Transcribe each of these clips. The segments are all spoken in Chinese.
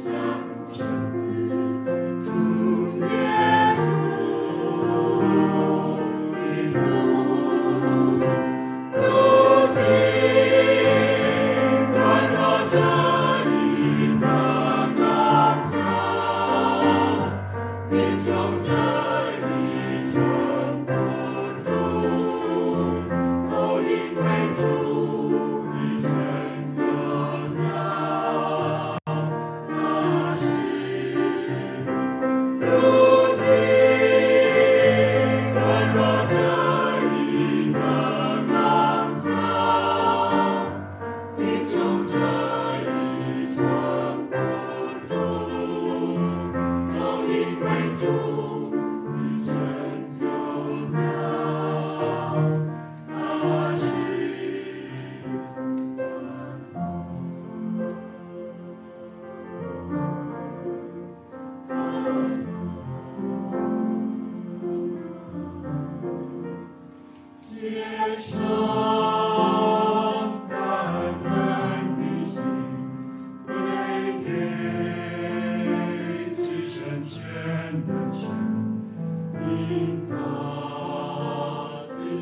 家，生。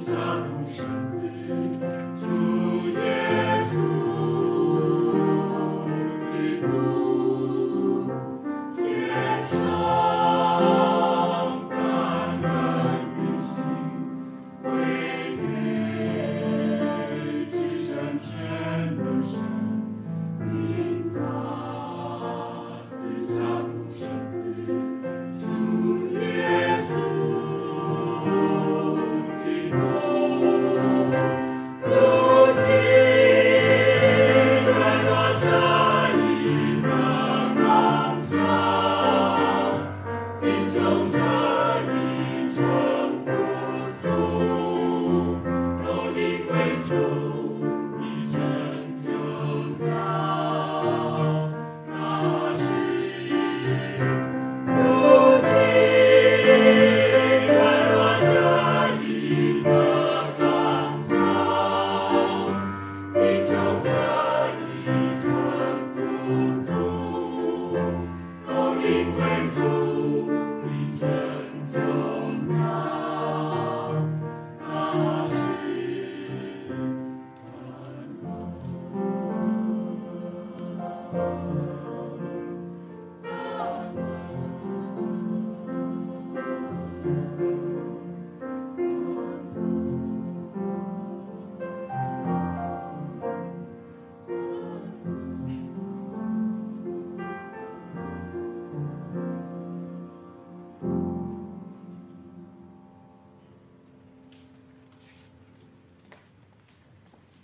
这一场